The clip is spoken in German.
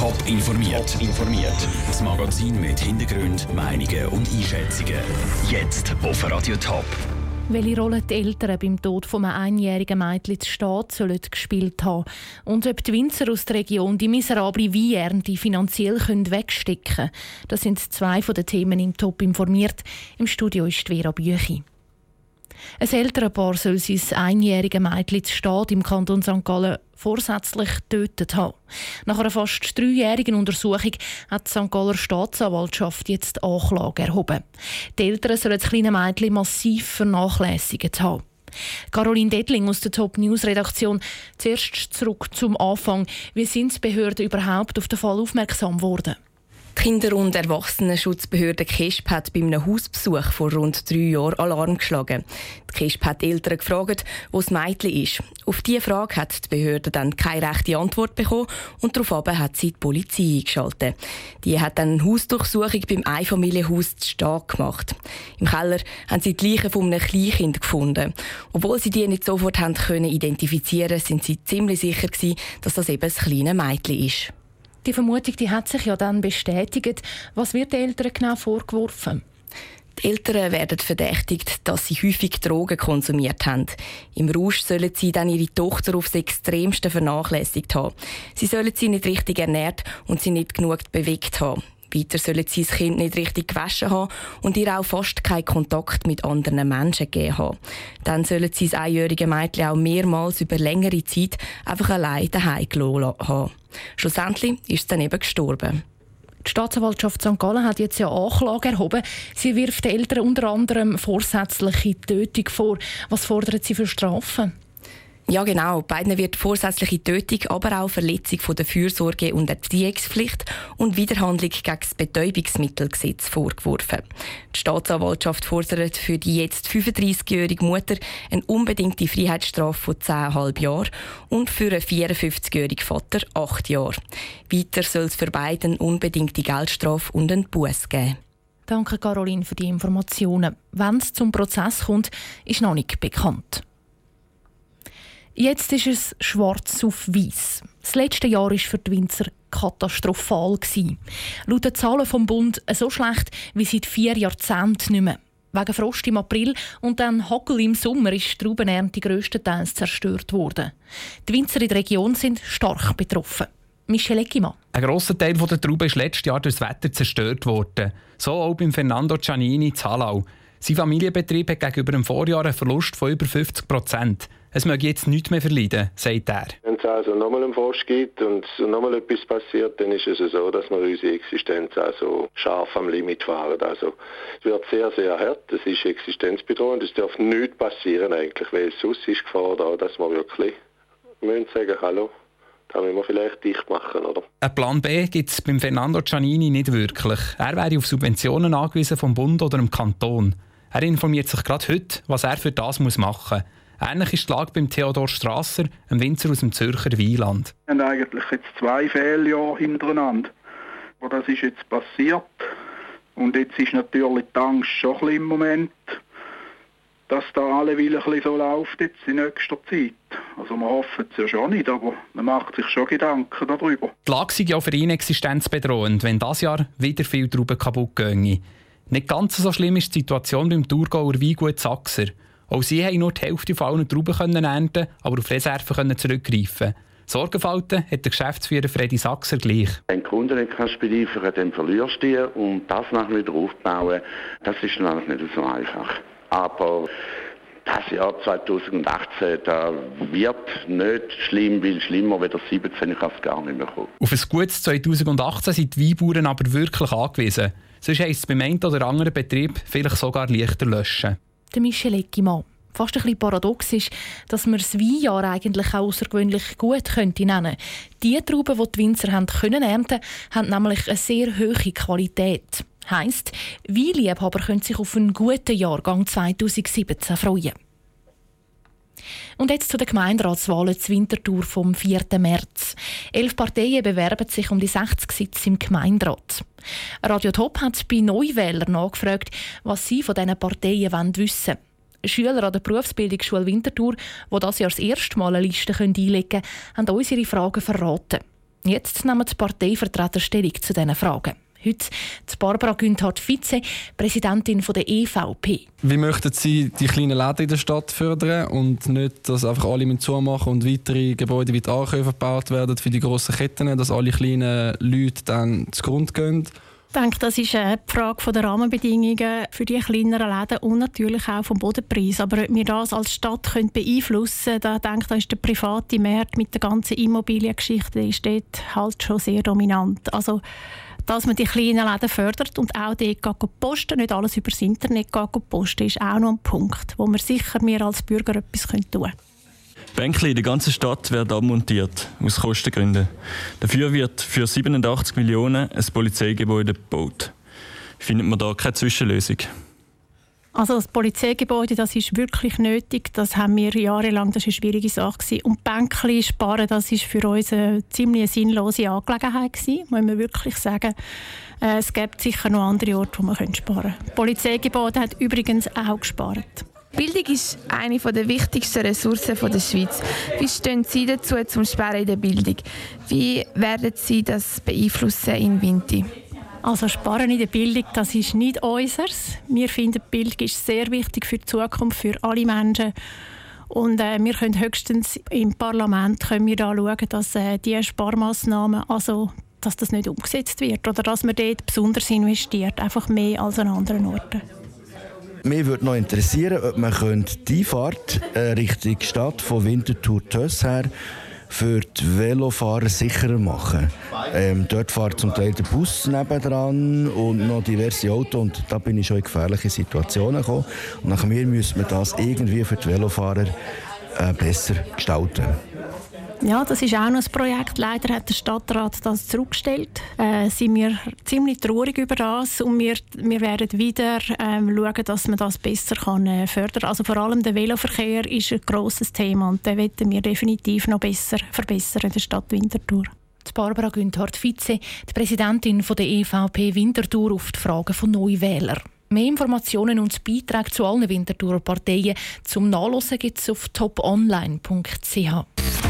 Top informiert. informiert. Das Magazin mit Hintergrund, Meinungen und Einschätzungen. Jetzt auf Radio Top. Welche Rolle die Eltern beim Tod von einem einjährigen Mädchen zu Staat gespielt haben und ob die Winzer aus der Region die miserable Weinernte finanziell wegstecken können. Das sind zwei von den Themen im Top informiert. Im Studio ist Vera Büchi. Ein Elternpaar soll sein einjähriges Mädchen zu Stadt im Kanton St. Gallen vorsätzlich getötet haben. Nach einer fast dreijährigen Untersuchung hat die St. Galler Staatsanwaltschaft jetzt Anklage erhoben. Die Eltern sollen das kleine Mädchen massiv vernachlässigt haben. Caroline Dettling aus der Top News Redaktion. Zuerst zurück zum Anfang. Wie sind die Behörden überhaupt auf den Fall aufmerksam geworden? Kinder- und Erwachsenenschutzbehörde KESP hat bei einem Hausbesuch vor rund drei Jahren Alarm geschlagen. Die KESP hat die Eltern gefragt, wo das Mädchen ist. Auf diese Frage hat die Behörde dann keine rechte Antwort bekommen und daraufhin hat sie die Polizei eingeschaltet. Die hat dann eine Hausdurchsuchung beim Einfamilienhaus zu Stark gemacht. Im Keller haben sie die Leichen von einem Kleinkind gefunden. Obwohl sie die nicht sofort haben können identifizieren sind sie ziemlich sicher gewesen, dass das eben das kleine Mädchen ist. Die Vermutung die hat sich ja dann bestätigt. Was wird den Eltern genau vorgeworfen? Die Eltern werden verdächtigt, dass sie häufig Drogen konsumiert haben. Im Rausch sollen sie dann ihre Tochter aufs Extremste vernachlässigt haben. Sie sollen sie nicht richtig ernährt und sie nicht genug bewegt haben. Weiter sollen sie das Kind nicht richtig gewaschen haben und ihr auch fast keinen Kontakt mit anderen Menschen gegeben haben. Dann sollen sie das einjährige Mädchen auch mehrmals über längere Zeit einfach allein daheim gelassen haben. Schlussendlich ist es dann eben gestorben. Die Staatsanwaltschaft St. Gallen hat jetzt ja Anklage erhoben. Sie wirft den Eltern unter anderem vorsätzliche Tötung vor. Was fordern Sie für Strafen? Ja, genau. Beiden wird vorsätzliche Tötung, aber auch Verletzung von der Fürsorge- und Erziehungspflicht und Widerhandlung gegen das Betäubungsmittelgesetz vorgeworfen. Die Staatsanwaltschaft fordert für die jetzt 35-jährige Mutter eine unbedingte Freiheitsstrafe von 10,5 Jahren und für einen 54-jährigen Vater 8 Jahre. Weiter soll es für beiden unbedingte Geldstrafe und einen Buß geben. Danke, Caroline, für die Informationen. Wenn es zum Prozess kommt, ist noch nicht bekannt. Jetzt ist es schwarz auf weiß. Das letzte Jahr war für die Winzer katastrophal. Laut den Zahlen vom Bund so schlecht wie seit vier Jahrzehnten nicht mehr. Wegen Frost im April und dann Hagel im Sommer ist die Traubenernte grösstenteils zerstört worden. Die Winzer in der Region sind stark betroffen. Michel Eckimann. Ein grosser Teil der Trauben ist letztes Jahr durch das Wetter zerstört worden. So auch beim Fernando Giannini in Hallau. Sein Familienbetrieb hat gegenüber dem Vorjahr einen Verlust von über 50 Prozent. Es möge jetzt nichts mehr verleiden, sagt er. Wenn es also nochmal einen Frost gibt und nochmal etwas passiert, dann ist es so, dass wir unsere Existenz also scharf am Limit fahren. Also es wird sehr, sehr hart. Es ist existenzbedrohend. Es darf nichts passieren eigentlich, weil sonst ist Gefahr da, dass wir wirklich müssen sagen, hallo, da müssen wir vielleicht dicht machen, oder? Ein Plan B gibt es beim Fernando Giannini nicht wirklich. Er wäre auf Subventionen angewiesen vom Bund oder dem Kanton. Er informiert sich gerade heute, was er für das machen muss. Ähnlich ist die Lage beim Theodor Strasser, einem Winzer aus dem Zürcher Wieland. Wir haben eigentlich jetzt zwei Fehljahre hintereinander. Aber das ist jetzt passiert. Und jetzt ist natürlich die Angst schon ein bisschen im Moment, dass da alle ein bisschen so läuft jetzt in nächster Zeit. Also man hofft es ja schon nicht, aber man macht sich schon Gedanken darüber. Die Lage sei ja für ihn existenzbedrohend, wenn das Jahr wieder viel Trauben kaputt gehen. Nicht ganz so schlimm ist die Situation beim Thurgauer Weingut Sachser. Auch sie haben nur die Hälfte von allen Trauben können ernten, aber auf Reserven können zurückgreifen. Sorgenfalten hat der Geschäftsführer Freddy Sachser gleich. Wenn die Kunden nicht kannst beliefern dann verlierst du die und das nachher wieder aufbauen, das ist dann nicht so einfach. Aber das Jahr 2018 da wird nicht schlimm, weil schlimmer wird 17 kann es gar nicht mehr kommen. Auf ein gutes 2018 sind die Weinbauern aber wirklich angewiesen. Sonst heisst es beim einen oder anderen Betrieb vielleicht sogar leichter löschen. Der Michel Eckimann. Fast ein bisschen paradox ist, dass man das Weinjahr eigentlich auch außergewöhnlich gut könnte nennen Die Trauben, die die Winzer haben können ernten haben nämlich eine sehr hohe Qualität. Heisst, Weinliebhaber können sich auf einen guten Jahrgang 2017 freuen. Und jetzt zu den Gemeinderatswahlen zur Wintertour vom 4. März. Elf Parteien bewerben sich um die 60 Sitze im Gemeinderat. Radio Top hat bei Neuwählern nachgefragt, was sie von diesen Parteien wissen wollen. Schüler an der Berufsbildungsschule Winterthur, die das Jahr das erste Mal eine Liste einlegen können, haben uns ihre Fragen verraten. Jetzt nehmen die Parteivertreter Stellung zu diesen Fragen. Heute die Barbara Günthardt Vize, Präsidentin der EVP. Wie möchten Sie die kleinen Läden in der Stadt fördern und nicht, dass einfach alle zumachen und weitere Gebäude wie die Ankäufe gebaut werden für die grossen Ketten, dass alle kleinen Leute dann zugrunde gehen? Ich denke, das ist eine Frage der Rahmenbedingungen für die kleineren Läden und natürlich auch vom Bodenpreis. Aber ob wir das als Stadt können beeinflussen können, da denke ich, da ist der private Markt mit der ganzen Immobiliengeschichte ist dort halt schon sehr dominant. Also dass man die kleinen Läden fördert und auch dort posten, nicht alles über das Internet posten, ist auch noch ein Punkt, wo wir sicher wir als Bürger etwas tun können. Bänkli in der ganzen Stadt werden abmontiert, aus Kostengründen. Dafür wird für 87 Millionen ein Polizeigebäude gebaut. Findet man da keine Zwischenlösung? Also das Polizeigebäude, das ist wirklich nötig. Das haben wir jahrelang, das war eine schwierige Sache. Gewesen. Und Bänkli sparen, das ist für uns eine ziemlich sinnlose Angelegenheit gewesen, muss man wirklich sagen. Äh, es gibt sicher noch andere Orte, wo man sparen könnte. Das Polizeigebäude hat übrigens auch gespart. Bildung ist eine der wichtigsten Ressourcen der Schweiz. Wie stehen Sie dazu zum Sparen in der Bildung? Wie werden Sie das beeinflussen in Winti? Also Sparen in der Bildung, das ist nicht unseres. Wir finden, Bildung ist sehr wichtig für die Zukunft, für alle Menschen. Und äh, wir können höchstens im Parlament können wir da schauen, dass äh, diese Sparmaßnahmen, also dass das nicht umgesetzt wird oder dass man dort besonders investiert, einfach mehr als an anderen Orten. Mich würde noch interessieren, ob man die Fahrt äh, Richtung Stadt von Winterthur Töss her für die Velofahrer sicherer machen. Ähm, dort fährt zum Teil der Bus nebendran und noch diverse Autos und da bin ich schon in gefährliche Situationen gekommen. Und nach mir müsste man das irgendwie für die Velofahrer äh, besser gestalten. Ja, das ist auch noch ein Projekt. Leider hat der Stadtrat das zurückgestellt. Äh, sind wir ziemlich traurig über das und wir, wir werden wieder ähm, schauen, dass man das besser kann, äh, fördern kann. Also vor allem der Veloverkehr ist ein grosses Thema und den wollen wir definitiv noch besser verbessern in der Stadt Winterthur. Die Barbara Günthardt Vize, die Präsidentin der EVP Winterthur, auf die Fragen von Neuwählern. Mehr Informationen und Beiträge zu allen Winterthurer Parteien zum Nachlesen gibt es auf toponline.ch.